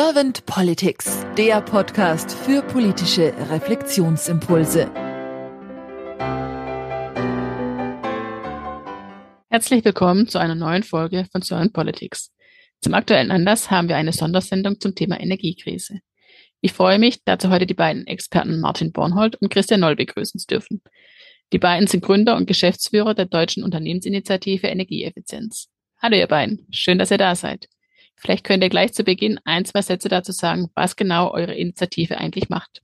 Servant Politics, der Podcast für politische Reflexionsimpulse. Herzlich willkommen zu einer neuen Folge von Servant Politics. Zum aktuellen Anlass haben wir eine Sondersendung zum Thema Energiekrise. Ich freue mich, dazu heute die beiden Experten Martin Bornhold und Christian Noll begrüßen zu dürfen. Die beiden sind Gründer und Geschäftsführer der Deutschen Unternehmensinitiative Energieeffizienz. Hallo ihr beiden, schön, dass ihr da seid. Vielleicht könnt ihr gleich zu Beginn ein, zwei Sätze dazu sagen, was genau eure Initiative eigentlich macht.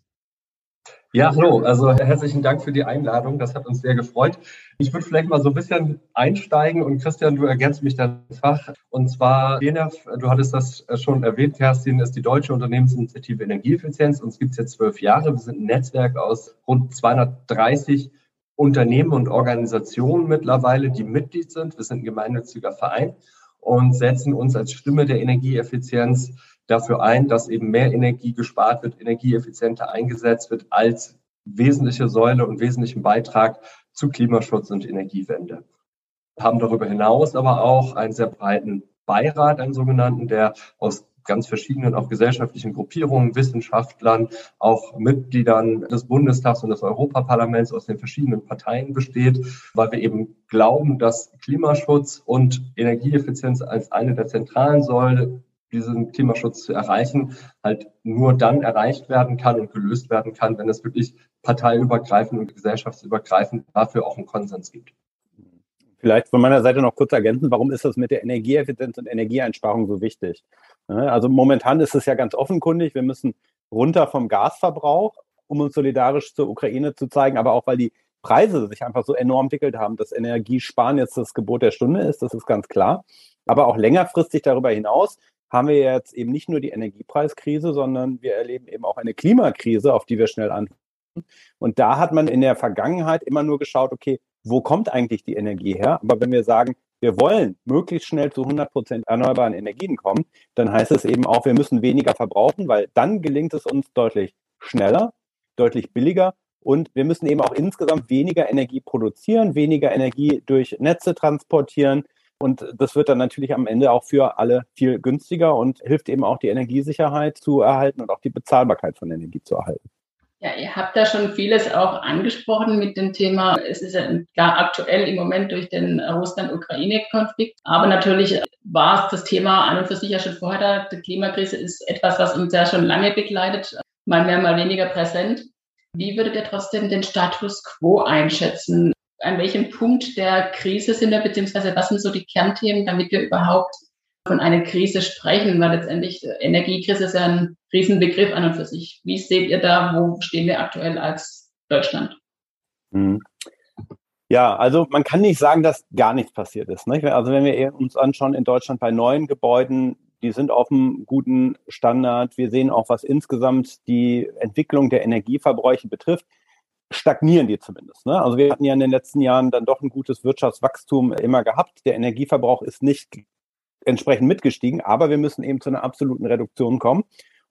Ja, hallo. Also herzlichen Dank für die Einladung. Das hat uns sehr gefreut. Ich würde vielleicht mal so ein bisschen einsteigen und Christian, du ergänzt mich dann Fach. Und zwar DNF, du hattest das schon erwähnt, Kerstin, ist die Deutsche Unternehmensinitiative Energieeffizienz. Uns gibt es jetzt zwölf Jahre. Wir sind ein Netzwerk aus rund 230 Unternehmen und Organisationen mittlerweile, die Mitglied sind. Wir sind ein gemeinnütziger Verein und setzen uns als Stimme der Energieeffizienz dafür ein, dass eben mehr Energie gespart wird, energieeffizienter eingesetzt wird als wesentliche Säule und wesentlichen Beitrag zu Klimaschutz und Energiewende. Wir haben darüber hinaus aber auch einen sehr breiten Beirat, einen sogenannten, der aus ganz verschiedenen auch gesellschaftlichen Gruppierungen, Wissenschaftlern, auch Mitgliedern des Bundestags und des Europaparlaments aus den verschiedenen Parteien besteht, weil wir eben glauben, dass Klimaschutz und Energieeffizienz als eine der zentralen Säulen diesen Klimaschutz zu erreichen, halt nur dann erreicht werden kann und gelöst werden kann, wenn es wirklich parteiübergreifend und gesellschaftsübergreifend dafür auch einen Konsens gibt. Vielleicht von meiner Seite noch kurz ergänzen, warum ist das mit der Energieeffizienz und Energieeinsparung so wichtig? Also momentan ist es ja ganz offenkundig, wir müssen runter vom Gasverbrauch, um uns solidarisch zur Ukraine zu zeigen, aber auch weil die Preise sich einfach so enorm entwickelt haben, dass Energiesparen jetzt das Gebot der Stunde ist, das ist ganz klar. Aber auch längerfristig darüber hinaus haben wir jetzt eben nicht nur die Energiepreiskrise, sondern wir erleben eben auch eine Klimakrise, auf die wir schnell antworten. Und da hat man in der Vergangenheit immer nur geschaut, okay, wo kommt eigentlich die Energie her? Aber wenn wir sagen, wir wollen möglichst schnell zu 100 Prozent erneuerbaren Energien kommen, dann heißt es eben auch, wir müssen weniger verbrauchen, weil dann gelingt es uns deutlich schneller, deutlich billiger und wir müssen eben auch insgesamt weniger Energie produzieren, weniger Energie durch Netze transportieren. Und das wird dann natürlich am Ende auch für alle viel günstiger und hilft eben auch die Energiesicherheit zu erhalten und auch die Bezahlbarkeit von Energie zu erhalten. Ja, ihr habt da schon vieles auch angesprochen mit dem Thema. Es ist ja klar aktuell im Moment durch den Russland-Ukraine-Konflikt. Aber natürlich war es das Thema an und für sich ja schon vorher da. Die Klimakrise ist etwas, was uns ja schon lange begleitet, mal mehr, mal weniger präsent. Wie würdet ihr trotzdem den Status quo einschätzen? An welchem Punkt der Krise sind wir, beziehungsweise was sind so die Kernthemen, damit wir überhaupt von einer Krise sprechen, weil letztendlich äh, Energiekrise ist ja ein Riesenbegriff an und für sich. Wie seht ihr da, wo stehen wir aktuell als Deutschland? Mhm. Ja, also man kann nicht sagen, dass gar nichts passiert ist. Nicht? Also wenn wir uns anschauen in Deutschland bei neuen Gebäuden, die sind auf einem guten Standard. Wir sehen auch, was insgesamt die Entwicklung der Energieverbräuche betrifft, stagnieren die zumindest. Ne? Also wir hatten ja in den letzten Jahren dann doch ein gutes Wirtschaftswachstum immer gehabt. Der Energieverbrauch ist nicht entsprechend mitgestiegen, aber wir müssen eben zu einer absoluten Reduktion kommen.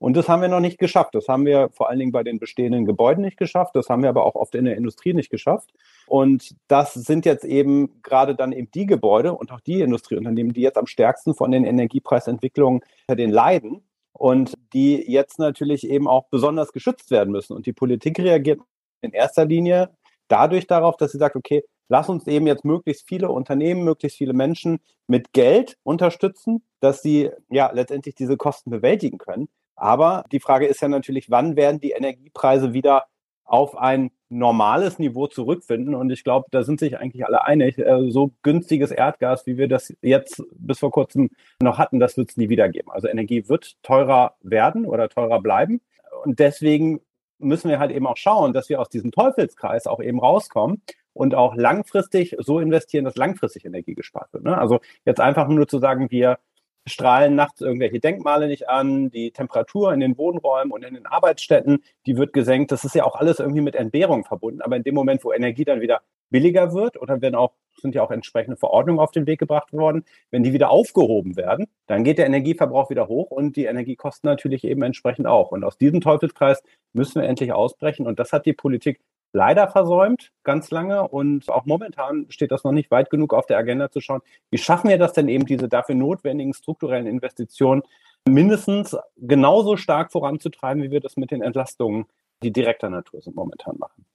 Und das haben wir noch nicht geschafft. Das haben wir vor allen Dingen bei den bestehenden Gebäuden nicht geschafft. Das haben wir aber auch oft in der Industrie nicht geschafft. Und das sind jetzt eben gerade dann eben die Gebäude und auch die Industrieunternehmen, die jetzt am stärksten von den Energiepreisentwicklungen den leiden und die jetzt natürlich eben auch besonders geschützt werden müssen. Und die Politik reagiert in erster Linie dadurch darauf, dass sie sagt, okay, lass uns eben jetzt möglichst viele Unternehmen, möglichst viele Menschen mit Geld unterstützen, dass sie ja letztendlich diese Kosten bewältigen können. Aber die Frage ist ja natürlich, wann werden die Energiepreise wieder auf ein normales Niveau zurückfinden? Und ich glaube, da sind sich eigentlich alle einig, äh, so günstiges Erdgas, wie wir das jetzt bis vor kurzem noch hatten, das wird es nie wieder geben. Also Energie wird teurer werden oder teurer bleiben. Und deswegen müssen wir halt eben auch schauen, dass wir aus diesem Teufelskreis auch eben rauskommen und auch langfristig so investieren, dass langfristig Energie gespart wird. Ne? Also jetzt einfach nur zu sagen, wir strahlen nachts irgendwelche Denkmale nicht an, die Temperatur in den Wohnräumen und in den Arbeitsstätten, die wird gesenkt. Das ist ja auch alles irgendwie mit Entbehrung verbunden. Aber in dem Moment, wo Energie dann wieder billiger wird oder wenn auch, sind ja auch entsprechende Verordnungen auf den Weg gebracht worden, wenn die wieder aufgehoben werden, dann geht der Energieverbrauch wieder hoch und die Energiekosten natürlich eben entsprechend auch. Und aus diesem Teufelskreis müssen wir endlich ausbrechen. Und das hat die Politik leider versäumt, ganz lange. Und auch momentan steht das noch nicht weit genug auf der Agenda zu schauen, wie schaffen wir das denn eben, diese dafür notwendigen strukturellen Investitionen mindestens genauso stark voranzutreiben, wie wir das mit den Entlastungen, die direkter Natur sind, momentan machen.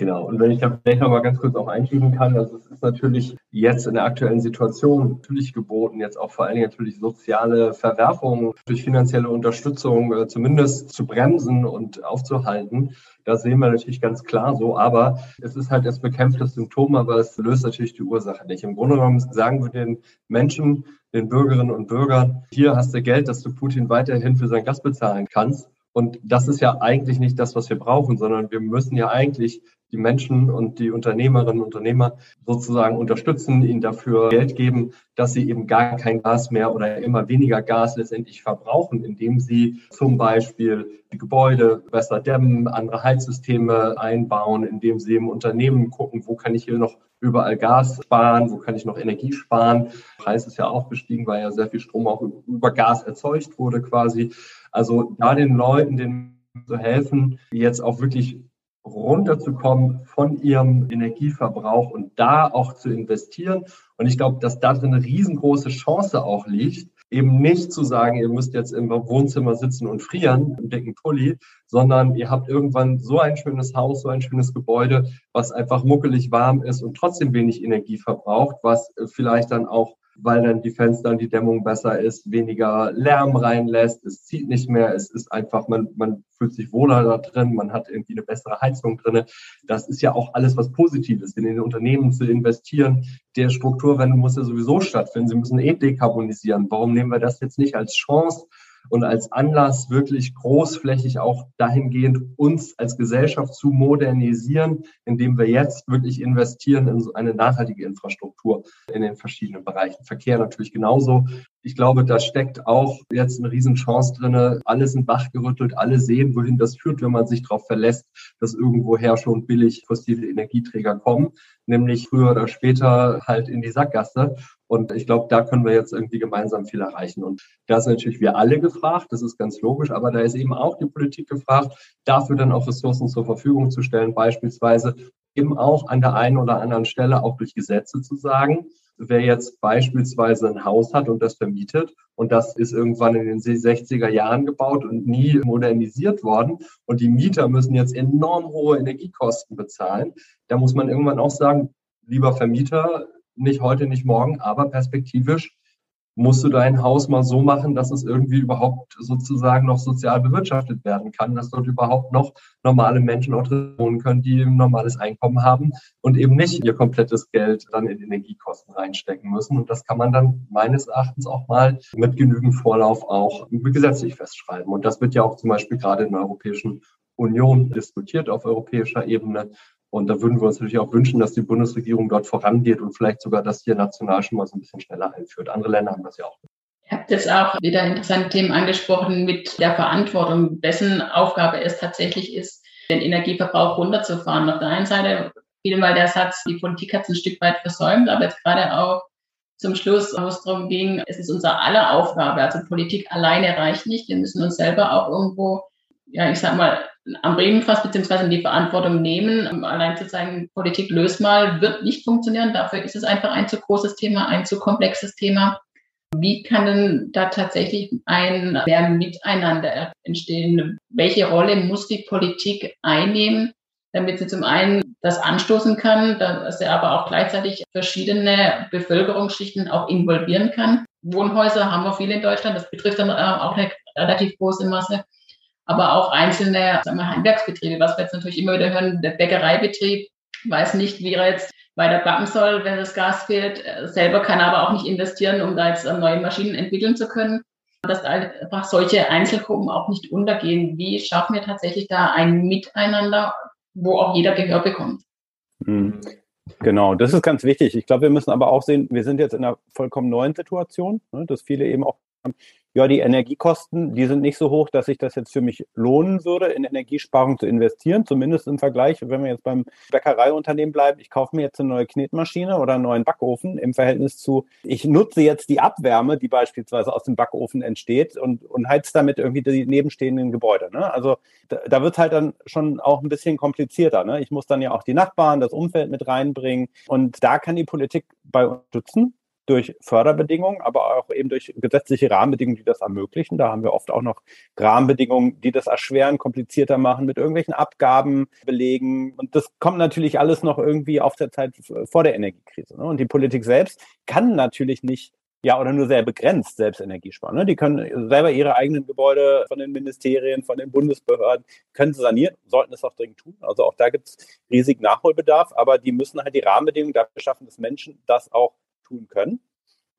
Genau, und wenn ich da vielleicht noch mal ganz kurz auch einschieben kann, also es ist natürlich jetzt in der aktuellen Situation natürlich geboten, jetzt auch vor allen Dingen natürlich soziale Verwerfungen durch finanzielle Unterstützung äh, zumindest zu bremsen und aufzuhalten. Das sehen wir natürlich ganz klar so, aber es ist halt das bekämpfte Symptom, aber es löst natürlich die Ursache nicht. Im Grunde genommen sagen wir den Menschen, den Bürgerinnen und Bürgern, hier hast du Geld, dass du Putin weiterhin für sein Gas bezahlen kannst. Und das ist ja eigentlich nicht das, was wir brauchen, sondern wir müssen ja eigentlich die Menschen und die Unternehmerinnen und Unternehmer sozusagen unterstützen, ihnen dafür Geld geben, dass sie eben gar kein Gas mehr oder immer weniger Gas letztendlich verbrauchen, indem sie zum Beispiel die Gebäude besser dämmen, andere Heizsysteme einbauen, indem sie im Unternehmen gucken, wo kann ich hier noch überall Gas sparen, wo kann ich noch Energie sparen. Der Preis ist ja auch gestiegen, weil ja sehr viel Strom auch über Gas erzeugt wurde quasi. Also da den Leuten, denen zu helfen, die jetzt auch wirklich runterzukommen von ihrem Energieverbrauch und da auch zu investieren. Und ich glaube, dass da drin eine riesengroße Chance auch liegt, eben nicht zu sagen, ihr müsst jetzt im Wohnzimmer sitzen und frieren im dicken Pulli, sondern ihr habt irgendwann so ein schönes Haus, so ein schönes Gebäude, was einfach muckelig warm ist und trotzdem wenig Energie verbraucht, was vielleicht dann auch weil dann die Fenster und die Dämmung besser ist, weniger Lärm reinlässt, es zieht nicht mehr, es ist einfach, man, man fühlt sich wohler da drin, man hat irgendwie eine bessere Heizung drin. Das ist ja auch alles was Positives, in den Unternehmen zu investieren. Der Strukturwende muss ja sowieso stattfinden. Sie müssen eh dekarbonisieren. Warum nehmen wir das jetzt nicht als Chance? Und als Anlass wirklich großflächig auch dahingehend uns als Gesellschaft zu modernisieren, indem wir jetzt wirklich investieren in so eine nachhaltige Infrastruktur in den verschiedenen Bereichen. Verkehr natürlich genauso. Ich glaube, da steckt auch jetzt eine Riesenchance drinne. Alles in Bach gerüttelt, alle sehen, wohin das führt, wenn man sich darauf verlässt, dass irgendwoher schon billig fossile Energieträger kommen, nämlich früher oder später halt in die Sackgasse. Und ich glaube, da können wir jetzt irgendwie gemeinsam viel erreichen. Und da sind natürlich wir alle gefragt, das ist ganz logisch, aber da ist eben auch die Politik gefragt, dafür dann auch Ressourcen zur Verfügung zu stellen, beispielsweise eben auch an der einen oder anderen Stelle auch durch Gesetze zu sagen, wer jetzt beispielsweise ein Haus hat und das vermietet und das ist irgendwann in den 60er Jahren gebaut und nie modernisiert worden und die Mieter müssen jetzt enorm hohe Energiekosten bezahlen, da muss man irgendwann auch sagen, lieber Vermieter, nicht heute, nicht morgen, aber perspektivisch musst du dein Haus mal so machen, dass es irgendwie überhaupt sozusagen noch sozial bewirtschaftet werden kann, dass dort überhaupt noch normale Menschen auch drin wohnen können, die ein normales Einkommen haben und eben nicht ihr komplettes Geld dann in Energiekosten reinstecken müssen. Und das kann man dann meines Erachtens auch mal mit genügend Vorlauf auch gesetzlich festschreiben. Und das wird ja auch zum Beispiel gerade in der Europäischen Union diskutiert auf europäischer Ebene. Und da würden wir uns natürlich auch wünschen, dass die Bundesregierung dort vorangeht und vielleicht sogar das hier national schon mal so ein bisschen schneller einführt. Andere Länder haben das ja auch. Ihr habt jetzt auch wieder interessante Themen angesprochen mit der Verantwortung, dessen Aufgabe es tatsächlich ist, den Energieverbrauch runterzufahren. Auf der einen Seite fiel mal der Satz, die Politik hat es ein Stück weit versäumt, aber jetzt gerade auch zum Schluss, wo es darum ging, es ist unser aller Aufgabe. Also Politik alleine reicht nicht. Wir müssen uns selber auch irgendwo, ja, ich sag mal, am Riemen fast beziehungsweise die Verantwortung nehmen. Allein zu sagen, Politik löst mal, wird nicht funktionieren. Dafür ist es einfach ein zu großes Thema, ein zu komplexes Thema. Wie kann denn da tatsächlich ein mehr Miteinander entstehen? Welche Rolle muss die Politik einnehmen, damit sie zum einen das anstoßen kann, dass sie aber auch gleichzeitig verschiedene Bevölkerungsschichten auch involvieren kann? Wohnhäuser haben wir viele in Deutschland. Das betrifft dann auch eine relativ große Masse aber auch einzelne sagen wir, Handwerksbetriebe, was wir jetzt natürlich immer wieder hören, der Bäckereibetrieb weiß nicht, wie er jetzt weiter backen soll, wenn das Gas fehlt, selber kann aber auch nicht investieren, um da jetzt neue Maschinen entwickeln zu können. Dass einfach solche Einzelgruppen auch nicht untergehen. Wie schaffen wir tatsächlich da ein Miteinander, wo auch jeder Gehör bekommt? Hm. Genau, das ist ganz wichtig. Ich glaube, wir müssen aber auch sehen, wir sind jetzt in einer vollkommen neuen Situation, ne, dass viele eben auch ja, die Energiekosten, die sind nicht so hoch, dass sich das jetzt für mich lohnen würde, in Energiesparung zu investieren, zumindest im Vergleich, wenn wir jetzt beim Bäckereiunternehmen bleiben, ich kaufe mir jetzt eine neue Knetmaschine oder einen neuen Backofen im Verhältnis zu, ich nutze jetzt die Abwärme, die beispielsweise aus dem Backofen entsteht und, und heiz damit irgendwie die nebenstehenden Gebäude. Ne? Also da, da wird es halt dann schon auch ein bisschen komplizierter. Ne? Ich muss dann ja auch die Nachbarn, das Umfeld mit reinbringen und da kann die Politik bei unterstützen durch Förderbedingungen, aber auch eben durch gesetzliche Rahmenbedingungen, die das ermöglichen. Da haben wir oft auch noch Rahmenbedingungen, die das erschweren, komplizierter machen, mit irgendwelchen Abgaben belegen. Und das kommt natürlich alles noch irgendwie auf der Zeit vor der Energiekrise. Ne? Und die Politik selbst kann natürlich nicht ja, oder nur sehr begrenzt selbst Energie sparen. Ne? Die können selber ihre eigenen Gebäude von den Ministerien, von den Bundesbehörden, können sanieren, sollten es auch dringend tun. Also auch da gibt es riesig Nachholbedarf, aber die müssen halt die Rahmenbedingungen dafür schaffen, dass Menschen das auch tun können.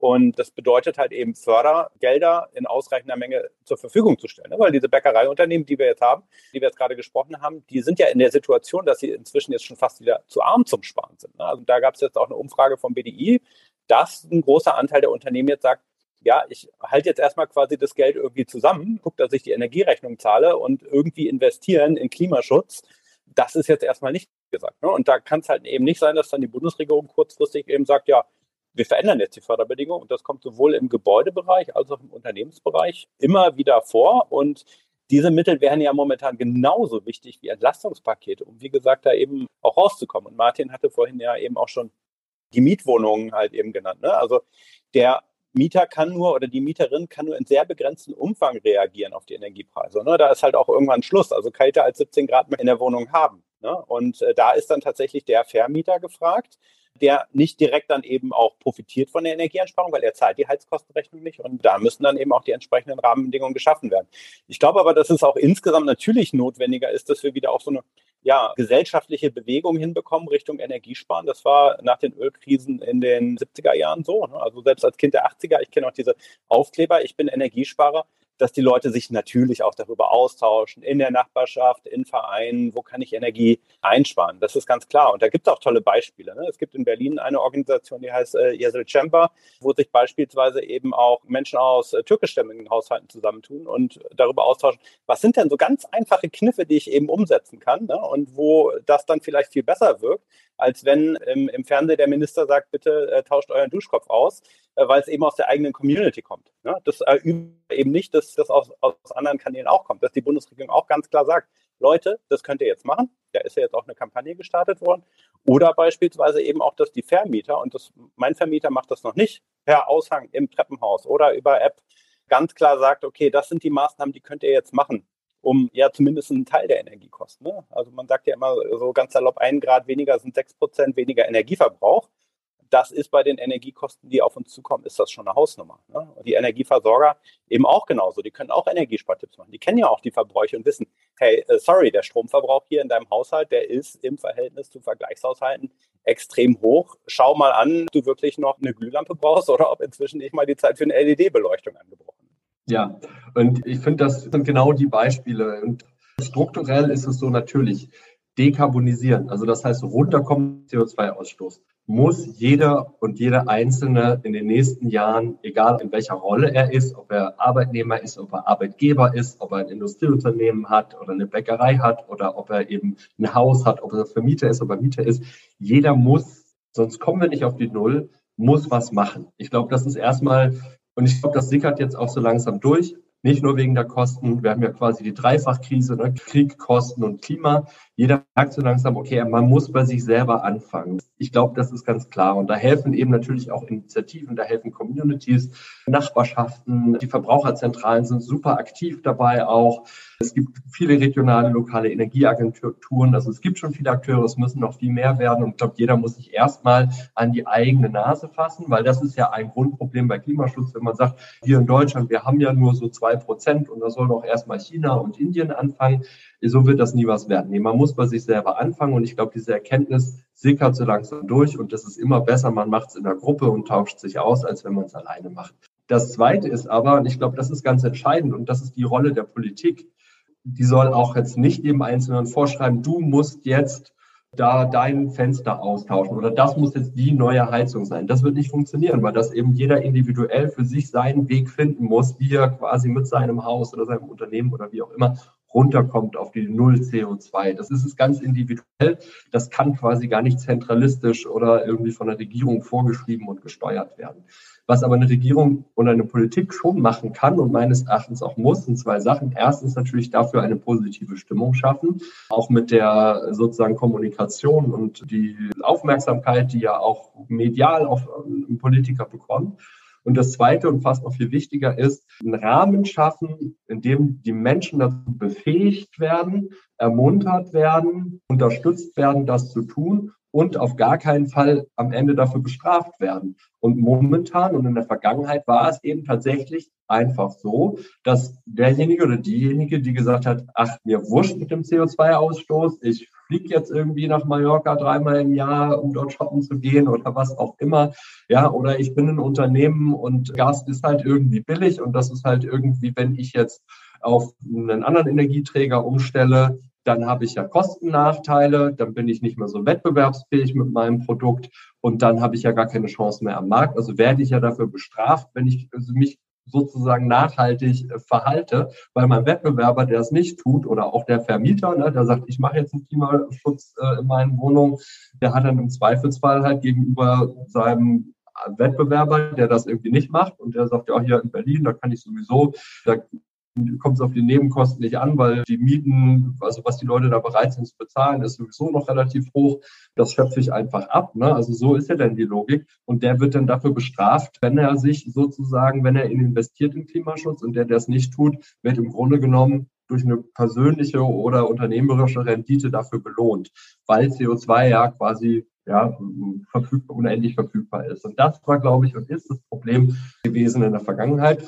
Und das bedeutet halt eben Fördergelder in ausreichender Menge zur Verfügung zu stellen. Ne? Weil diese Bäckereiunternehmen, die wir jetzt haben, die wir jetzt gerade gesprochen haben, die sind ja in der Situation, dass sie inzwischen jetzt schon fast wieder zu arm zum Sparen sind. Ne? Also da gab es jetzt auch eine Umfrage vom BDI, dass ein großer Anteil der Unternehmen jetzt sagt, ja, ich halte jetzt erstmal quasi das Geld irgendwie zusammen, gucke, dass ich die Energierechnung zahle und irgendwie investieren in Klimaschutz. Das ist jetzt erstmal nicht gesagt. Ne? Und da kann es halt eben nicht sein, dass dann die Bundesregierung kurzfristig eben sagt, ja, wir verändern jetzt die Förderbedingungen und das kommt sowohl im Gebäudebereich als auch im Unternehmensbereich immer wieder vor und diese Mittel wären ja momentan genauso wichtig wie Entlastungspakete, um wie gesagt da eben auch rauszukommen. Und Martin hatte vorhin ja eben auch schon die Mietwohnungen halt eben genannt. Ne? Also der Mieter kann nur oder die Mieterin kann nur in sehr begrenztem Umfang reagieren auf die Energiepreise. Ne? Da ist halt auch irgendwann Schluss. Also kälter als 17 Grad in der Wohnung haben. Ne? Und äh, da ist dann tatsächlich der Vermieter gefragt, der nicht direkt dann eben auch profitiert von der Energieeinsparung, weil er zahlt die Heizkostenrechnung nicht und da müssen dann eben auch die entsprechenden Rahmenbedingungen geschaffen werden. Ich glaube aber, dass es auch insgesamt natürlich notwendiger ist, dass wir wieder auch so eine ja, gesellschaftliche Bewegung hinbekommen Richtung Energiesparen. Das war nach den Ölkrisen in den 70er Jahren so. Ne? Also selbst als Kind der 80er, ich kenne auch diese Aufkleber, ich bin Energiesparer dass die Leute sich natürlich auch darüber austauschen, in der Nachbarschaft, in Vereinen, wo kann ich Energie einsparen. Das ist ganz klar. Und da gibt es auch tolle Beispiele. Ne? Es gibt in Berlin eine Organisation, die heißt äh, Yesel Chamber, wo sich beispielsweise eben auch Menschen aus äh, türkischstämmigen Haushalten zusammentun und darüber austauschen, was sind denn so ganz einfache Kniffe, die ich eben umsetzen kann ne? und wo das dann vielleicht viel besser wirkt, als wenn im, im Fernsehen der Minister sagt, bitte äh, tauscht euren Duschkopf aus, äh, weil es eben aus der eigenen Community kommt. Ne? Das äh, eben nicht, dass das aus, aus anderen Kanälen auch kommt, dass die Bundesregierung auch ganz klar sagt, Leute, das könnt ihr jetzt machen. Da ist ja jetzt auch eine Kampagne gestartet worden. Oder beispielsweise eben auch, dass die Vermieter, und das, mein Vermieter macht das noch nicht, per Aushang im Treppenhaus oder über App ganz klar sagt, okay, das sind die Maßnahmen, die könnt ihr jetzt machen um ja zumindest einen Teil der Energiekosten. Ne? Also man sagt ja immer so ganz salopp, ein Grad weniger sind sechs Prozent weniger Energieverbrauch. Das ist bei den Energiekosten, die auf uns zukommen, ist das schon eine Hausnummer. Ne? Und die Energieversorger eben auch genauso. Die können auch Energiespartipps machen. Die kennen ja auch die Verbräuche und wissen, hey, äh, sorry, der Stromverbrauch hier in deinem Haushalt, der ist im Verhältnis zu Vergleichshaushalten extrem hoch. Schau mal an, ob du wirklich noch eine Glühlampe brauchst oder ob inzwischen nicht mal die Zeit für eine LED-Beleuchtung angebrochen ja, und ich finde, das sind genau die Beispiele. Und strukturell ist es so natürlich, dekarbonisieren, also das heißt runterkommen CO2-Ausstoß, muss jeder und jede Einzelne in den nächsten Jahren, egal in welcher Rolle er ist, ob er Arbeitnehmer ist, ob er Arbeitgeber ist, ob er ein Industrieunternehmen hat oder eine Bäckerei hat oder ob er eben ein Haus hat, ob er Vermieter ist, ob er Mieter ist, jeder muss, sonst kommen wir nicht auf die Null, muss was machen. Ich glaube, das ist erstmal und ich glaube, das sickert jetzt auch so langsam durch. Nicht nur wegen der Kosten. Wir haben ja quasi die Dreifachkrise, ne? Krieg, Kosten und Klima. Jeder merkt so langsam, okay, man muss bei sich selber anfangen. Ich glaube, das ist ganz klar. Und da helfen eben natürlich auch Initiativen, da helfen Communities, Nachbarschaften. Die Verbraucherzentralen sind super aktiv dabei auch. Es gibt viele regionale, lokale Energieagenturen. Also es gibt schon viele Akteure, es müssen noch viel mehr werden. Und ich glaube, jeder muss sich erstmal an die eigene Nase fassen, weil das ist ja ein Grundproblem bei Klimaschutz, wenn man sagt, hier in Deutschland, wir haben ja nur so zwei Prozent und da soll doch erstmal China und Indien anfangen. So wird das nie was werden. Nee, man muss bei sich selber anfangen und ich glaube, diese Erkenntnis sickert so langsam durch und das ist immer besser, man macht es in der Gruppe und tauscht sich aus, als wenn man es alleine macht. Das Zweite ist aber, und ich glaube, das ist ganz entscheidend und das ist die Rolle der Politik, die soll auch jetzt nicht dem Einzelnen vorschreiben, du musst jetzt da dein Fenster austauschen oder das muss jetzt die neue Heizung sein. Das wird nicht funktionieren, weil das eben jeder individuell für sich seinen Weg finden muss, wie er quasi mit seinem Haus oder seinem Unternehmen oder wie auch immer runterkommt auf die Null CO2. Das ist es ganz individuell. Das kann quasi gar nicht zentralistisch oder irgendwie von der Regierung vorgeschrieben und gesteuert werden. Was aber eine Regierung oder eine Politik schon machen kann und meines Erachtens auch muss, sind zwei Sachen. Erstens natürlich dafür eine positive Stimmung schaffen, auch mit der sozusagen Kommunikation und die Aufmerksamkeit, die ja auch medial auf Politiker bekommen. Und das Zweite und fast noch viel wichtiger ist, einen Rahmen schaffen, in dem die Menschen dazu befähigt werden, ermuntert werden, unterstützt werden, das zu tun und auf gar keinen Fall am Ende dafür bestraft werden. Und momentan und in der Vergangenheit war es eben tatsächlich einfach so, dass derjenige oder diejenige, die gesagt hat, ach, mir wurscht mit dem CO2-Ausstoß, ich fliege jetzt irgendwie nach Mallorca dreimal im Jahr, um dort shoppen zu gehen oder was auch immer, ja, oder ich bin ein Unternehmen und Gas ist halt irgendwie billig und das ist halt irgendwie, wenn ich jetzt auf einen anderen Energieträger umstelle, dann habe ich ja Kostennachteile, dann bin ich nicht mehr so wettbewerbsfähig mit meinem Produkt und dann habe ich ja gar keine Chance mehr am Markt. Also werde ich ja dafür bestraft, wenn ich also mich sozusagen nachhaltig äh, verhalte, weil mein Wettbewerber, der es nicht tut, oder auch der Vermieter, ne, der sagt, ich mache jetzt einen Klimaschutz äh, in meinen Wohnungen, der hat dann im Zweifelsfall halt gegenüber seinem Wettbewerber, der das irgendwie nicht macht und der sagt, ja, hier in Berlin, da kann ich sowieso, da kommt es auf die Nebenkosten nicht an, weil die Mieten, also was die Leute da bereit sind zu bezahlen, ist sowieso noch relativ hoch. Das schöpfe ich einfach ab. Ne? Also so ist ja dann die Logik. Und der wird dann dafür bestraft, wenn er sich sozusagen, wenn er in investiert in Klimaschutz und der, der es nicht tut, wird im Grunde genommen durch eine persönliche oder unternehmerische Rendite dafür belohnt, weil CO2 ja quasi ja, verfügbar, unendlich verfügbar ist. Und das war, glaube ich, und ist das Problem gewesen in der Vergangenheit.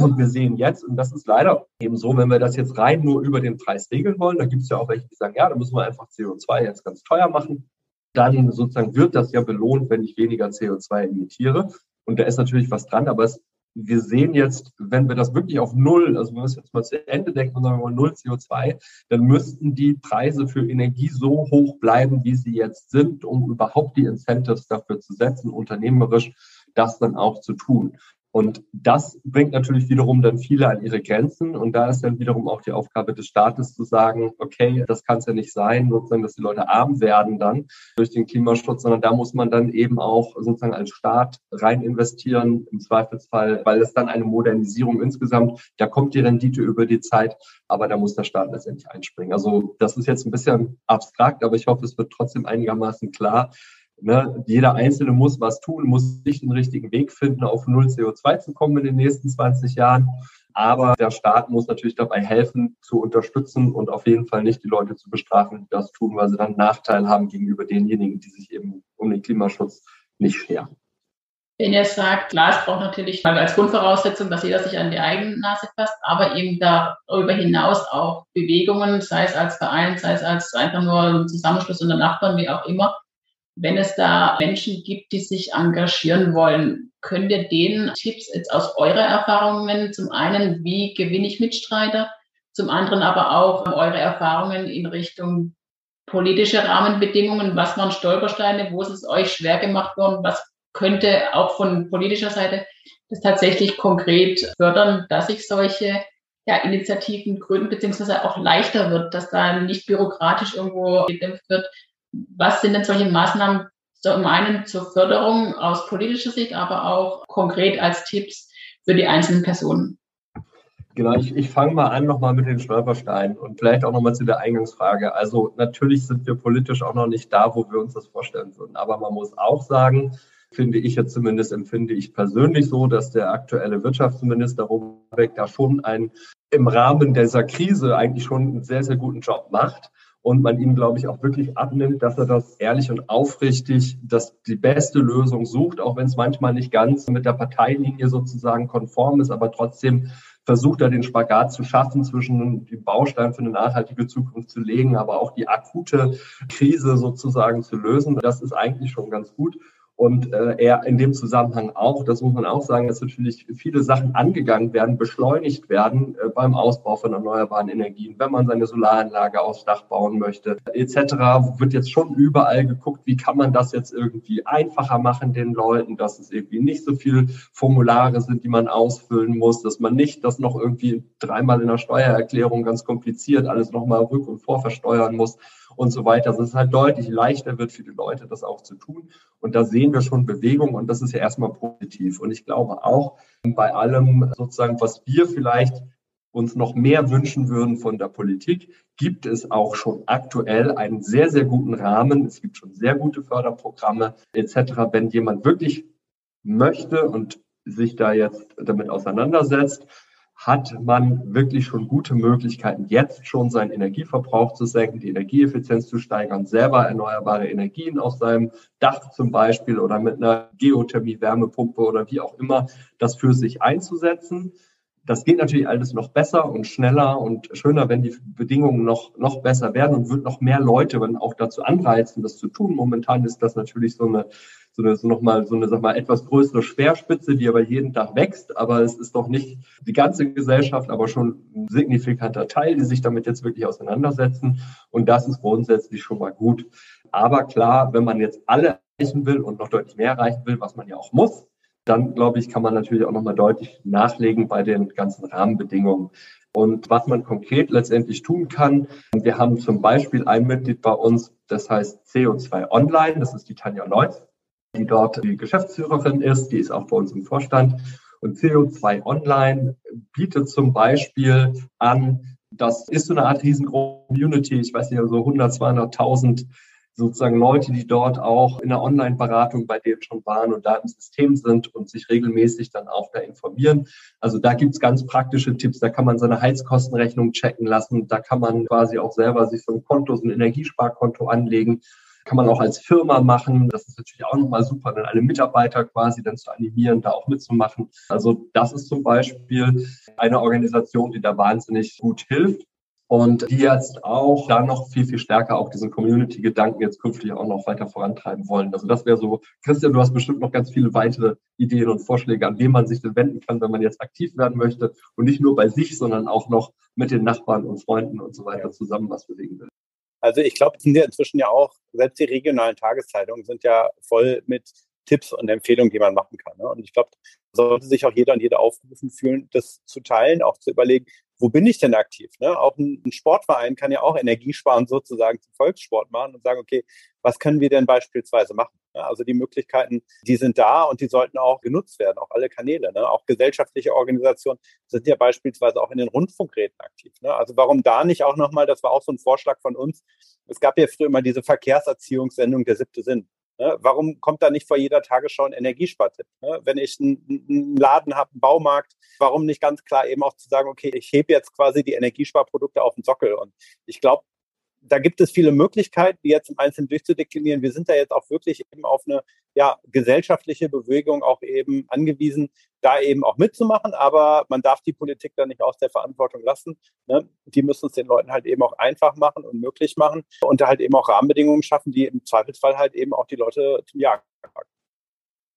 Und wir sehen jetzt, und das ist leider eben so, wenn wir das jetzt rein nur über den Preis regeln wollen, da gibt es ja auch welche, die sagen, ja, da müssen wir einfach CO2 jetzt ganz teuer machen. Dann sozusagen wird das ja belohnt, wenn ich weniger CO2 emitiere. Und da ist natürlich was dran, aber es, wir sehen jetzt, wenn wir das wirklich auf Null, also wenn wir es jetzt mal zu Ende denken und sagen wir Null CO2, dann müssten die Preise für Energie so hoch bleiben, wie sie jetzt sind, um überhaupt die Incentives dafür zu setzen, unternehmerisch das dann auch zu tun. Und das bringt natürlich wiederum dann viele an ihre Grenzen. Und da ist dann wiederum auch die Aufgabe des Staates zu sagen, okay, das kann es ja nicht sein, sozusagen, dass die Leute arm werden dann durch den Klimaschutz, sondern da muss man dann eben auch sozusagen als Staat rein investieren, im Zweifelsfall, weil es dann eine Modernisierung insgesamt, da kommt die Rendite über die Zeit, aber da muss der Staat letztendlich einspringen. Also das ist jetzt ein bisschen abstrakt, aber ich hoffe, es wird trotzdem einigermaßen klar, Ne? Jeder Einzelne muss was tun, muss sich den richtigen Weg finden, auf Null CO2 zu kommen in den nächsten 20 Jahren. Aber der Staat muss natürlich dabei helfen, zu unterstützen und auf jeden Fall nicht die Leute zu bestrafen, die das tun, weil sie dann Nachteil haben gegenüber denjenigen, die sich eben um den Klimaschutz nicht scheren. Wenn ihr sagt, klar, es braucht natürlich als Grundvoraussetzung, dass jeder sich an die eigene Nase fasst, aber eben darüber hinaus auch Bewegungen, sei es als Verein, sei es als einfach nur Zusammenschluss unter Nachbarn, wie auch immer, wenn es da Menschen gibt, die sich engagieren wollen, könnt ihr denen Tipps jetzt aus eurer Erfahrungen, zum einen, wie gewinne ich Mitstreiter, zum anderen aber auch eure Erfahrungen in Richtung politische Rahmenbedingungen, was waren Stolpersteine, wo ist es euch schwer gemacht worden, was könnte auch von politischer Seite das tatsächlich konkret fördern, dass sich solche ja, Initiativen gründen, beziehungsweise auch leichter wird, dass da nicht bürokratisch irgendwo gedämpft wird, was sind denn solche Maßnahmen zum einen zur Förderung aus politischer Sicht, aber auch konkret als Tipps für die einzelnen Personen? Genau, ich, ich fange mal an nochmal mit den Stolpersteinen und vielleicht auch nochmal zu der Eingangsfrage. Also natürlich sind wir politisch auch noch nicht da, wo wir uns das vorstellen würden. Aber man muss auch sagen, finde ich jetzt zumindest, empfinde ich persönlich so, dass der aktuelle Wirtschaftsminister Robert da schon ein, im Rahmen dieser Krise eigentlich schon einen sehr, sehr guten Job macht und man ihm, glaube ich, auch wirklich abnimmt, dass er das ehrlich und aufrichtig, dass die beste Lösung sucht, auch wenn es manchmal nicht ganz mit der Parteilinie sozusagen konform ist, aber trotzdem versucht er den Spagat zu schaffen, zwischen den Baustein für eine nachhaltige Zukunft zu legen, aber auch die akute Krise sozusagen zu lösen. Das ist eigentlich schon ganz gut. Und äh, er in dem Zusammenhang auch, das muss man auch sagen, dass natürlich viele Sachen angegangen werden, beschleunigt werden äh, beim Ausbau von erneuerbaren Energien, wenn man seine Solaranlage aufs Dach bauen möchte, etc. Wird jetzt schon überall geguckt, wie kann man das jetzt irgendwie einfacher machen den Leuten, dass es irgendwie nicht so viel Formulare sind, die man ausfüllen muss, dass man nicht das noch irgendwie dreimal in der Steuererklärung ganz kompliziert alles nochmal rück- und vorversteuern muss und so weiter. Also es ist halt deutlich leichter wird für die Leute, das auch zu tun. Und da sehen wir schon Bewegung und das ist ja erstmal positiv. Und ich glaube auch bei allem sozusagen, was wir vielleicht uns noch mehr wünschen würden von der Politik, gibt es auch schon aktuell einen sehr, sehr guten Rahmen. Es gibt schon sehr gute Förderprogramme etc. Wenn jemand wirklich möchte und sich da jetzt damit auseinandersetzt, hat man wirklich schon gute Möglichkeiten, jetzt schon seinen Energieverbrauch zu senken, die Energieeffizienz zu steigern, selber erneuerbare Energien auf seinem Dach zum Beispiel oder mit einer Geothermie-Wärmepumpe oder wie auch immer das für sich einzusetzen. Das geht natürlich alles noch besser und schneller und schöner, wenn die Bedingungen noch, noch besser werden und wird noch mehr Leute auch dazu anreizen, das zu tun. Momentan ist das natürlich so eine, so eine, so nochmal, so eine, sag mal, etwas größere Speerspitze, die aber jeden Tag wächst. Aber es ist doch nicht die ganze Gesellschaft, aber schon ein signifikanter Teil, die sich damit jetzt wirklich auseinandersetzen. Und das ist grundsätzlich schon mal gut. Aber klar, wenn man jetzt alle erreichen will und noch deutlich mehr erreichen will, was man ja auch muss, dann glaube ich, kann man natürlich auch nochmal deutlich nachlegen bei den ganzen Rahmenbedingungen. Und was man konkret letztendlich tun kann, wir haben zum Beispiel ein Mitglied bei uns, das heißt CO2 Online, das ist die Tanja Leutz, die dort die Geschäftsführerin ist, die ist auch bei uns im Vorstand. Und CO2 Online bietet zum Beispiel an, das ist so eine Art riesengroße Community, ich weiß nicht, so 100, 200.000 sozusagen Leute, die dort auch in der Online-Beratung bei denen schon waren und da im System sind und sich regelmäßig dann auch da informieren. Also da gibt's ganz praktische Tipps. Da kann man seine Heizkostenrechnung checken lassen. Da kann man quasi auch selber sich so ein Konto, so ein Energiesparkonto anlegen. Kann man auch als Firma machen. Das ist natürlich auch nochmal super, dann alle Mitarbeiter quasi dann zu animieren, da auch mitzumachen. Also das ist zum Beispiel eine Organisation, die da wahnsinnig gut hilft und die jetzt auch da noch viel, viel stärker auch diesen Community-Gedanken jetzt künftig auch noch weiter vorantreiben wollen. Also das wäre so, Christian, du hast bestimmt noch ganz viele weitere Ideen und Vorschläge, an wen man sich denn wenden kann, wenn man jetzt aktiv werden möchte und nicht nur bei sich, sondern auch noch mit den Nachbarn und Freunden und so weiter zusammen was bewegen will. Also ich glaube, sind ja inzwischen ja auch, selbst die regionalen Tageszeitungen sind ja voll mit Tipps und Empfehlungen, die man machen kann. Ne? Und ich glaube, sollte sich auch jeder und jede aufgerufen fühlen, das zu teilen, auch zu überlegen, wo bin ich denn aktiv? Ne? Auch ein, ein, Sportverein kann ja auch Energiesparen sozusagen zum Volkssport machen und sagen, okay, was können wir denn beispielsweise machen? Ne? Also die Möglichkeiten, die sind da und die sollten auch genutzt werden, auch alle Kanäle. Ne? Auch gesellschaftliche Organisationen sind ja beispielsweise auch in den Rundfunkräten aktiv. Ne? Also warum da nicht auch nochmal, das war auch so ein Vorschlag von uns, es gab ja früher immer diese Verkehrserziehungssendung Der siebte Sinn. Ne? Warum kommt da nicht vor jeder Tagesschau ein Energiespartipp? Ne? Wenn ich einen, einen Laden habe, einen Baumarkt, warum nicht ganz klar eben auch zu sagen, okay, ich hebe jetzt quasi die Energiesparprodukte auf den Sockel. Und ich glaube, da gibt es viele Möglichkeiten, die jetzt im Einzelnen durchzudeklinieren. Wir sind da jetzt auch wirklich eben auf eine ja, gesellschaftliche Bewegung auch eben angewiesen, da eben auch mitzumachen. Aber man darf die Politik da nicht aus der Verantwortung lassen. Ne? Die müssen es den Leuten halt eben auch einfach machen und möglich machen und da halt eben auch Rahmenbedingungen schaffen, die im Zweifelsfall halt eben auch die Leute zum Jagen packen.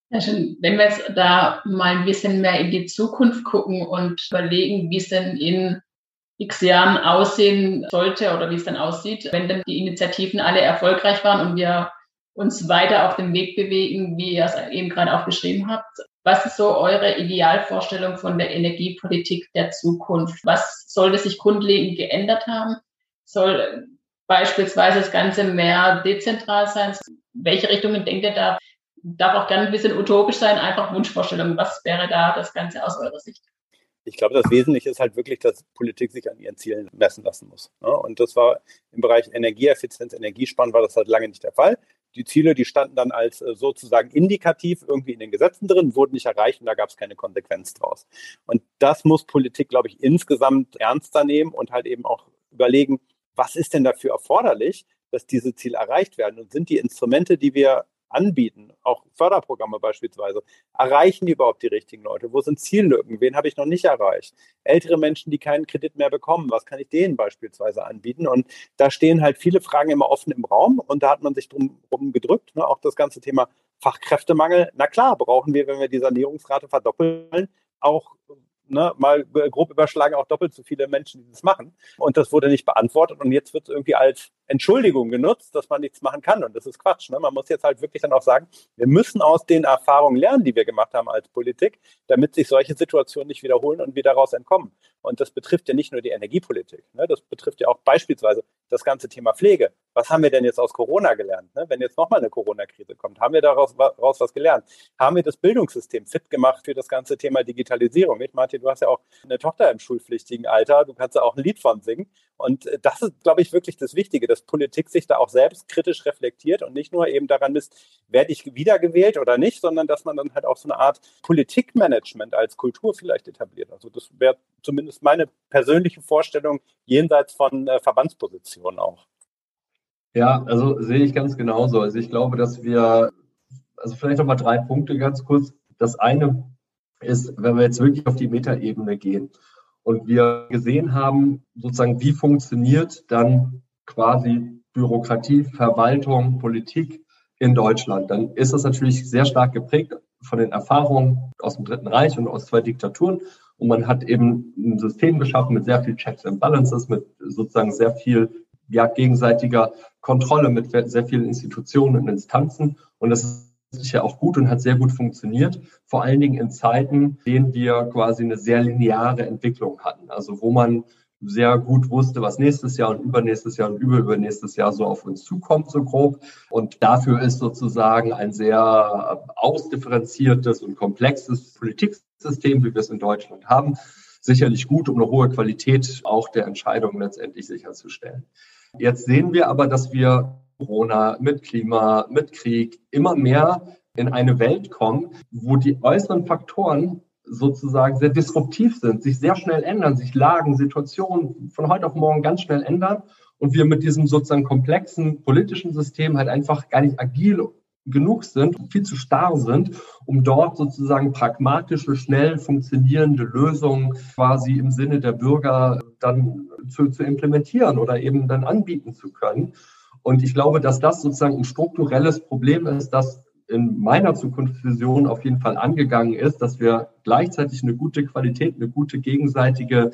Ja, schön. Wenn wir jetzt da mal ein bisschen mehr in die Zukunft gucken und überlegen, wie es denn in x Jahren aussehen sollte oder wie es dann aussieht, wenn dann die Initiativen alle erfolgreich waren und wir uns weiter auf dem Weg bewegen, wie ihr es eben gerade auch beschrieben habt. Was ist so eure Idealvorstellung von der Energiepolitik der Zukunft? Was sollte sich grundlegend geändert haben? Soll beispielsweise das Ganze mehr dezentral sein? Welche Richtungen denkt ihr da? Darf auch gerne ein bisschen utopisch sein, einfach Wunschvorstellungen. Was wäre da das Ganze aus eurer Sicht? Ich glaube, das Wesentliche ist halt wirklich, dass Politik sich an ihren Zielen messen lassen muss. Ne? Und das war im Bereich Energieeffizienz, Energiesparen war das halt lange nicht der Fall. Die Ziele, die standen dann als äh, sozusagen indikativ irgendwie in den Gesetzen drin, wurden nicht erreicht und da gab es keine Konsequenz draus. Und das muss Politik, glaube ich, insgesamt ernster nehmen und halt eben auch überlegen, was ist denn dafür erforderlich, dass diese Ziele erreicht werden? Und sind die Instrumente, die wir anbieten, auch Förderprogramme beispielsweise, erreichen die überhaupt die richtigen Leute? Wo sind Ziellücken? Wen habe ich noch nicht erreicht? Ältere Menschen, die keinen Kredit mehr bekommen, was kann ich denen beispielsweise anbieten? Und da stehen halt viele Fragen immer offen im Raum und da hat man sich drum, gedrückt. Ne? Auch das ganze Thema Fachkräftemangel. Na klar, brauchen wir, wenn wir die Sanierungsrate verdoppeln, auch ne, mal grob überschlagen, auch doppelt so viele Menschen, die das machen. Und das wurde nicht beantwortet. Und jetzt wird es irgendwie als Entschuldigung genutzt, dass man nichts machen kann. Und das ist Quatsch. Ne? Man muss jetzt halt wirklich dann auch sagen, wir müssen aus den Erfahrungen lernen, die wir gemacht haben als Politik, damit sich solche Situationen nicht wiederholen und wir daraus entkommen. Und das betrifft ja nicht nur die Energiepolitik. Ne? Das betrifft ja auch beispielsweise das ganze Thema Pflege. Was haben wir denn jetzt aus Corona gelernt? Ne? Wenn jetzt nochmal eine Corona-Krise kommt, haben wir daraus, was gelernt? Haben wir das Bildungssystem fit gemacht für das ganze Thema Digitalisierung? Nicht, Martin, du hast ja auch eine Tochter im schulpflichtigen Alter. Du kannst ja auch ein Lied von singen. Und äh, das ist, glaube ich, wirklich das Wichtige, dass Politik sich da auch selbst kritisch reflektiert und nicht nur eben daran misst, werde ich wiedergewählt oder nicht, sondern dass man dann halt auch so eine Art Politikmanagement als Kultur vielleicht etabliert. Also das wäre zumindest meine persönliche Vorstellung jenseits von äh, Verbandspositionen auch. Ja, also sehe ich ganz genauso. Also ich glaube, dass wir, also vielleicht nochmal drei Punkte ganz kurz. Das eine ist, wenn wir jetzt wirklich auf die Metaebene gehen und wir gesehen haben, sozusagen, wie funktioniert dann quasi Bürokratie, Verwaltung, Politik in Deutschland, dann ist das natürlich sehr stark geprägt von den Erfahrungen aus dem Dritten Reich und aus zwei Diktaturen. Und man hat eben ein System geschaffen mit sehr viel Checks and Balances, mit sozusagen sehr viel ja, gegenseitiger Kontrolle, mit sehr vielen Institutionen und Instanzen. Und das ist sicher auch gut und hat sehr gut funktioniert. Vor allen Dingen in Zeiten, in denen wir quasi eine sehr lineare Entwicklung hatten. Also wo man sehr gut wusste, was nächstes Jahr und übernächstes Jahr und überübernächstes Jahr so auf uns zukommt, so grob. Und dafür ist sozusagen ein sehr ausdifferenziertes und komplexes Politiksystem, wie wir es in Deutschland haben, sicherlich gut, um eine hohe Qualität auch der Entscheidungen letztendlich sicherzustellen. Jetzt sehen wir aber, dass wir Corona, mit Klima, mit Krieg immer mehr in eine Welt kommen, wo die äußeren Faktoren sozusagen sehr disruptiv sind, sich sehr schnell ändern, sich Lagen, Situationen von heute auf morgen ganz schnell ändern und wir mit diesem sozusagen komplexen politischen System halt einfach gar nicht agil genug sind, viel zu starr sind, um dort sozusagen pragmatische, schnell funktionierende Lösungen quasi im Sinne der Bürger dann zu, zu implementieren oder eben dann anbieten zu können. Und ich glaube, dass das sozusagen ein strukturelles Problem ist, das in meiner Zukunftsvision auf jeden Fall angegangen ist, dass wir gleichzeitig eine gute Qualität, eine gute gegenseitige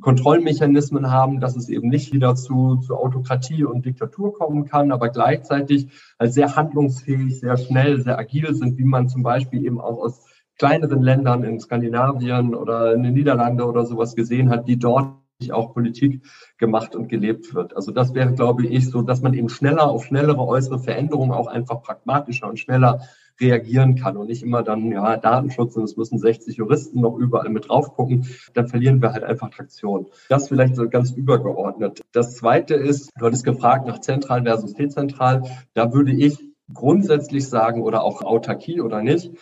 Kontrollmechanismen haben, dass es eben nicht wieder zu, zu Autokratie und Diktatur kommen kann, aber gleichzeitig als sehr handlungsfähig, sehr schnell, sehr agil sind, wie man zum Beispiel eben auch aus kleineren Ländern in Skandinavien oder in den Niederlande oder sowas gesehen hat, die dort auch Politik gemacht und gelebt wird. Also das wäre, glaube ich, so, dass man eben schneller auf schnellere äußere Veränderungen auch einfach pragmatischer und schneller reagieren kann und nicht immer dann, ja, Datenschutz und es müssen 60 Juristen noch überall mit drauf gucken, dann verlieren wir halt einfach Traktion. Das vielleicht so ganz übergeordnet. Das zweite ist, du hattest gefragt nach zentral versus dezentral. Da würde ich grundsätzlich sagen oder auch Autarkie oder nicht.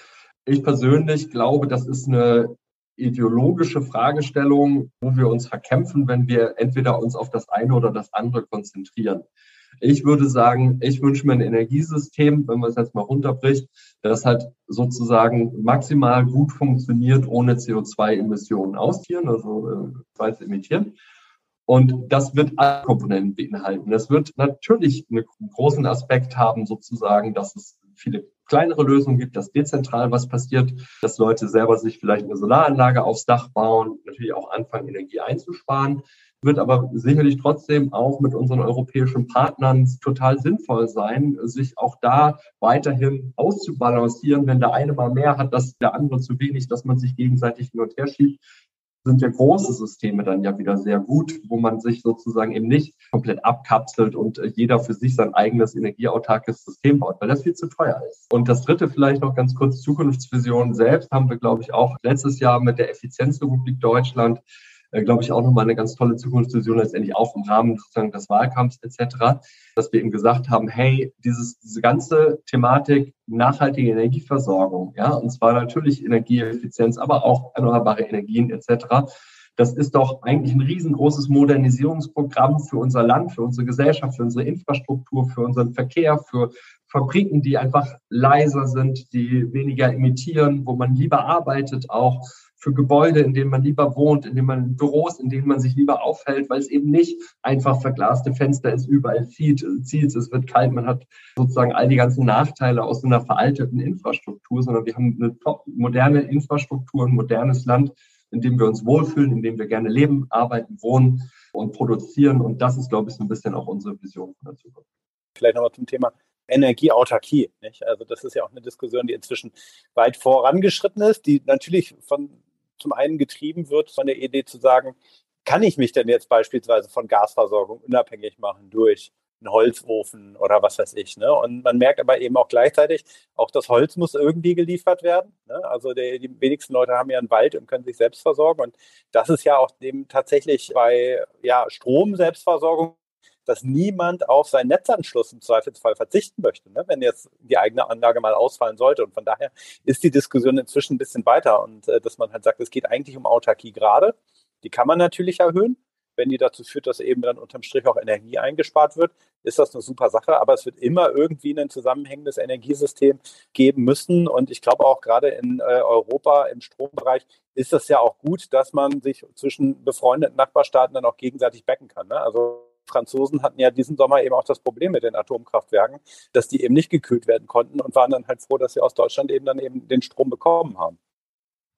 Ich persönlich glaube, das ist eine ideologische Fragestellung, wo wir uns verkämpfen, wenn wir entweder uns auf das eine oder das andere konzentrieren. Ich würde sagen, ich wünsche mir ein Energiesystem, wenn man es jetzt mal runterbricht, das halt sozusagen maximal gut funktioniert, ohne CO2-Emissionen austieren, also äh, zu emittieren. Und das wird alle Komponenten beinhalten. Das wird natürlich einen großen Aspekt haben, sozusagen, dass es viele kleinere Lösungen gibt, dass dezentral was passiert, dass Leute selber sich vielleicht eine Solaranlage aufs Dach bauen, natürlich auch anfangen, Energie einzusparen. Wird aber sicherlich trotzdem auch mit unseren europäischen Partnern total sinnvoll sein, sich auch da weiterhin auszubalancieren. Wenn der eine mal mehr hat, dass der andere zu wenig, dass man sich gegenseitig hin und her schiebt sind ja große Systeme dann ja wieder sehr gut, wo man sich sozusagen eben nicht komplett abkapselt und äh, jeder für sich sein eigenes energieautarkes System baut, weil das viel zu teuer ist. Und das dritte vielleicht noch ganz kurz, Zukunftsvision selbst haben wir, glaube ich, auch letztes Jahr mit der Effizienzrepublik Deutschland äh, glaube ich, auch nochmal eine ganz tolle Zukunftsvision, letztendlich auch im Rahmen sozusagen des Wahlkampfs etc., dass wir eben gesagt haben, hey, dieses, diese ganze Thematik nachhaltige Energieversorgung, ja, und zwar natürlich Energieeffizienz, aber auch erneuerbare Energien etc., das ist doch eigentlich ein riesengroßes Modernisierungsprogramm für unser Land, für unsere Gesellschaft, für unsere Infrastruktur, für unseren Verkehr, für Fabriken, die einfach leiser sind, die weniger emittieren, wo man lieber arbeitet auch für Gebäude, in denen man lieber wohnt, in denen man Büros, in denen man sich lieber aufhält, weil es eben nicht einfach verglaste Fenster ist, überall zieht, zieht, es wird kalt, man hat sozusagen all die ganzen Nachteile aus einer veralteten Infrastruktur, sondern wir haben eine top moderne Infrastruktur, ein modernes Land, in dem wir uns wohlfühlen, in dem wir gerne leben, arbeiten, wohnen. und produzieren. Und das ist, glaube ich, so ein bisschen auch unsere Vision von der Zukunft. Vielleicht nochmal zum Thema Energieautarkie. Nicht? Also das ist ja auch eine Diskussion, die inzwischen weit vorangeschritten ist, die natürlich von zum einen getrieben wird von der Idee zu sagen, kann ich mich denn jetzt beispielsweise von Gasversorgung unabhängig machen durch einen Holzofen oder was weiß ich. Ne? Und man merkt aber eben auch gleichzeitig, auch das Holz muss irgendwie geliefert werden. Ne? Also die, die, wenigsten Leute haben ja einen Wald und können sich selbst versorgen. Und das ist ja auch dem tatsächlich bei ja, Strom-Selbstversorgung dass niemand auf seinen Netzanschluss im Zweifelsfall verzichten möchte, ne? wenn jetzt die eigene Anlage mal ausfallen sollte. Und von daher ist die Diskussion inzwischen ein bisschen weiter und äh, dass man halt sagt, es geht eigentlich um Autarkie gerade. Die kann man natürlich erhöhen. Wenn die dazu führt, dass eben dann unterm Strich auch Energie eingespart wird, ist das eine super Sache. Aber es wird immer irgendwie ein zusammenhängendes Energiesystem geben müssen. Und ich glaube auch gerade in äh, Europa im Strombereich ist das ja auch gut, dass man sich zwischen befreundeten Nachbarstaaten dann auch gegenseitig backen kann. Ne? Also Franzosen hatten ja diesen Sommer eben auch das Problem mit den Atomkraftwerken, dass die eben nicht gekühlt werden konnten und waren dann halt froh, dass sie aus Deutschland eben dann eben den Strom bekommen haben.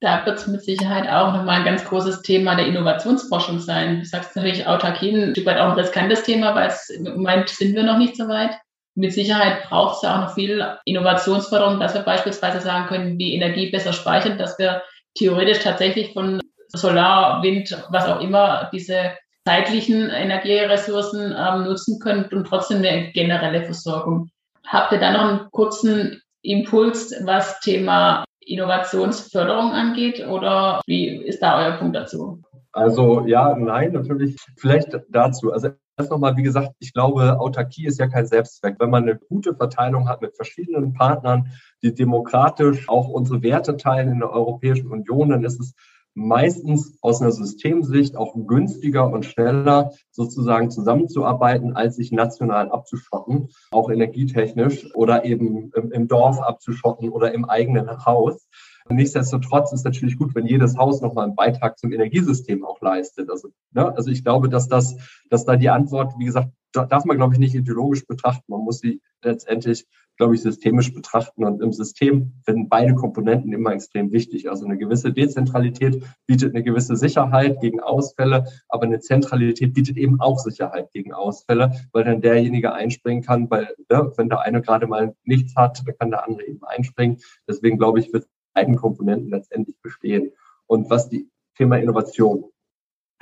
Da wird es mit Sicherheit auch nochmal ein ganz großes Thema der Innovationsforschung sein. Du sagst natürlich Autarkie ein Stück auch ein riskantes Thema, weil es, im Moment sind wir noch nicht so weit. Mit Sicherheit braucht es ja auch noch viel Innovationsförderung, dass wir beispielsweise sagen können, die Energie besser speichern, dass wir theoretisch tatsächlich von Solar, Wind, was auch immer, diese zeitlichen Energieressourcen ähm, nutzen könnt und trotzdem eine generelle Versorgung. Habt ihr da noch einen kurzen Impuls, was Thema Innovationsförderung angeht oder wie ist da euer Punkt dazu? Also ja, nein, natürlich. Vielleicht dazu. Also erst nochmal, wie gesagt, ich glaube, Autarkie ist ja kein Selbstzweck. Wenn man eine gute Verteilung hat mit verschiedenen Partnern, die demokratisch auch unsere Werte teilen in der Europäischen Union, dann ist es meistens aus einer Systemsicht auch günstiger und schneller sozusagen zusammenzuarbeiten, als sich national abzuschotten, auch energietechnisch oder eben im, Dorf abzuschotten oder im eigenen Haus. Nichtsdestotrotz ist natürlich gut, wenn jedes Haus nochmal einen Beitrag zum Energiesystem auch leistet. Also, ne, also ich glaube, dass das, dass da die Antwort, wie gesagt, darf man, glaube ich, nicht ideologisch betrachten. Man muss sie letztendlich, glaube ich, systemisch betrachten. Und im System sind beide Komponenten immer extrem wichtig. Also eine gewisse Dezentralität bietet eine gewisse Sicherheit gegen Ausfälle, aber eine Zentralität bietet eben auch Sicherheit gegen Ausfälle, weil dann derjenige einspringen kann, weil ne, wenn der eine gerade mal nichts hat, dann kann der andere eben einspringen. Deswegen glaube ich, wird beiden Komponenten letztendlich bestehen. Und was die Thema Innovation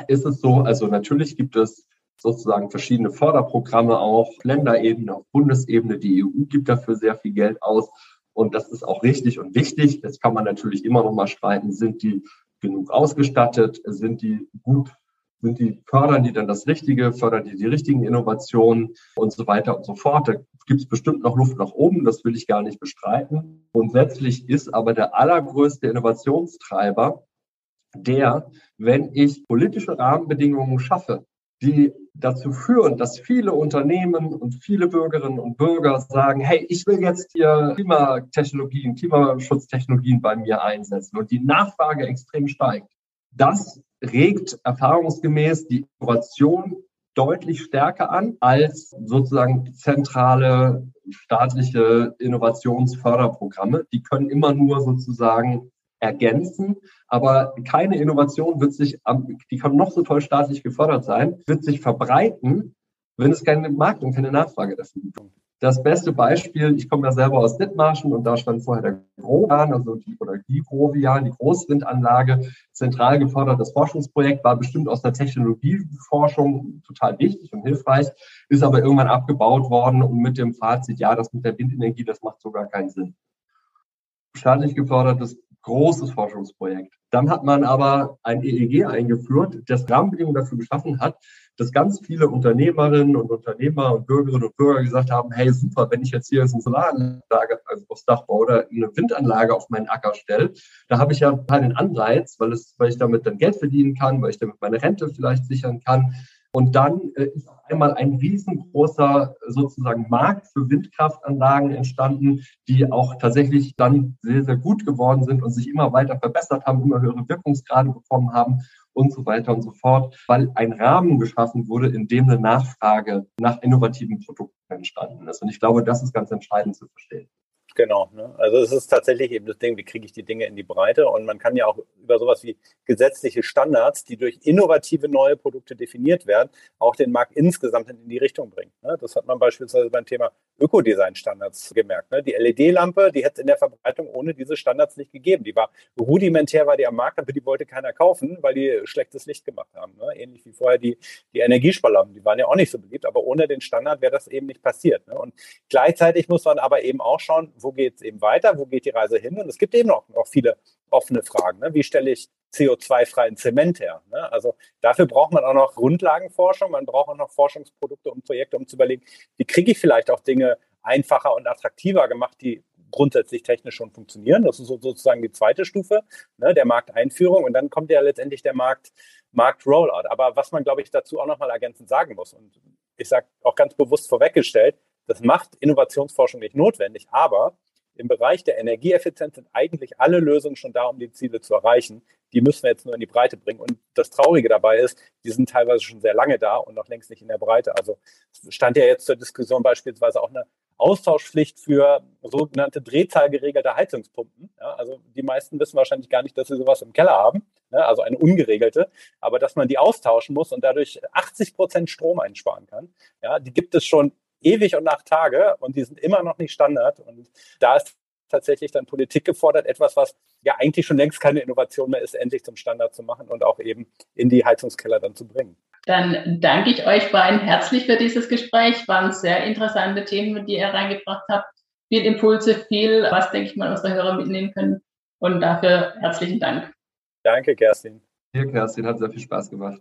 ist es so, also natürlich gibt es sozusagen verschiedene Förderprogramme auch, Länderebene, auf Bundesebene. Die EU gibt dafür sehr viel Geld aus. Und das ist auch richtig und wichtig. Jetzt kann man natürlich immer noch mal streiten, sind die genug ausgestattet, sind die gut, sind die, fördern die dann das Richtige, fördern die die richtigen Innovationen und so weiter und so fort. Da gibt es bestimmt noch Luft nach oben, das will ich gar nicht bestreiten. Grundsätzlich ist aber der allergrößte Innovationstreiber der, wenn ich politische Rahmenbedingungen schaffe, die dazu führen, dass viele Unternehmen und viele Bürgerinnen und Bürger sagen, hey, ich will jetzt hier Klimatechnologien, Klimaschutztechnologien bei mir einsetzen und die Nachfrage extrem steigt. Das regt erfahrungsgemäß die Innovation deutlich stärker an als sozusagen zentrale staatliche Innovationsförderprogramme. Die können immer nur sozusagen ergänzen. Aber keine Innovation wird sich, die kann noch so toll staatlich gefördert sein, wird sich verbreiten, wenn es keinen Markt und keine Nachfrage dafür gibt. Das beste Beispiel, ich komme ja selber aus Dithmarschen und da stand vorher der Grovian, also die, oder die Grovian, die Großwindanlage, zentral gefördertes Forschungsprojekt, war bestimmt aus der Technologieforschung total wichtig und hilfreich, ist aber irgendwann abgebaut worden und mit dem Fazit, ja, das mit der Windenergie, das macht sogar keinen Sinn. Staatlich gefördertes großes Forschungsprojekt. Dann hat man aber ein EEG eingeführt, das Rahmenbedingungen dafür geschaffen hat, dass ganz viele Unternehmerinnen und Unternehmer und Bürgerinnen und Bürger gesagt haben, hey super, wenn ich jetzt hier eine Solaranlage also aufs Dach baue oder eine Windanlage auf meinen Acker stelle, da habe ich ja keinen Anreiz, weil, es, weil ich damit dann Geld verdienen kann, weil ich damit meine Rente vielleicht sichern kann. Und dann äh, ist auf einmal ein riesengroßer sozusagen Markt für Windkraftanlagen entstanden, die auch tatsächlich dann sehr, sehr gut geworden sind und sich immer weiter verbessert haben, immer höhere Wirkungsgrade bekommen haben und so weiter und so fort, weil ein Rahmen geschaffen wurde, in dem eine Nachfrage nach innovativen Produkten entstanden ist. Und ich glaube, das ist ganz entscheidend zu verstehen. Genau. Ne? Also es ist tatsächlich eben das Ding, wie kriege ich die Dinge in die Breite? Und man kann ja auch über sowas wie gesetzliche Standards, die durch innovative neue Produkte definiert werden, auch den Markt insgesamt in die Richtung bringen. Ne? Das hat man beispielsweise beim Thema Ökodesign-Standards gemerkt. Ne? Die LED-Lampe, die hätte es in der Verbreitung ohne diese Standards nicht gegeben. Die war rudimentär, war die am Markt, aber die wollte keiner kaufen, weil die schlechtes Licht gemacht haben. Ne? Ähnlich wie vorher die, die Energiesparlampen, die waren ja auch nicht so beliebt, aber ohne den Standard wäre das eben nicht passiert. Und gleichzeitig muss man aber eben auch schauen, wo geht es eben weiter, wo geht die Reise hin? Und es gibt eben auch noch viele offene Fragen. Ne? Wie stelle ich CO2-freien Zement her? Ne? Also dafür braucht man auch noch Grundlagenforschung, man braucht auch noch Forschungsprodukte und Projekte, um zu überlegen, wie kriege ich vielleicht auch Dinge einfacher und attraktiver gemacht, die grundsätzlich technisch schon funktionieren. Das ist sozusagen die zweite Stufe ne, der Markteinführung. Und dann kommt ja letztendlich der Markt, Markt-Rollout. Aber was man, glaube ich, dazu auch nochmal ergänzend sagen muss, und ich sage auch ganz bewusst vorweggestellt, das macht Innovationsforschung nicht notwendig, aber im Bereich der Energieeffizienz sind eigentlich alle Lösungen schon da, um die Ziele zu erreichen. Die müssen wir jetzt nur in die Breite bringen. Und das Traurige dabei ist, die sind teilweise schon sehr lange da und noch längst nicht in der Breite. Also stand ja jetzt zur Diskussion beispielsweise auch eine Austauschpflicht für sogenannte drehzahlgeregelte Heizungspumpen. Ja, also die meisten wissen wahrscheinlich gar nicht, dass sie sowas im Keller haben, ne, also eine ungeregelte, aber dass man die austauschen muss und dadurch 80 Prozent Strom einsparen kann. Ja, die gibt es schon ewig und nach Tage und die sind immer noch nicht Standard. Und da ist tatsächlich dann Politik gefordert, etwas, was ja eigentlich schon längst keine Innovation mehr ist, endlich zum Standard zu machen und auch eben in die Heizungskeller dann zu bringen. Dann danke ich euch beiden herzlich für dieses Gespräch. Waren sehr interessante Themen, die ihr reingebracht habt. Viel Impulse, viel, was, denke ich mal, unsere Hörer mitnehmen können. Und dafür herzlichen Dank. Danke, Kerstin. Hier, Kerstin, hat sehr viel Spaß gemacht.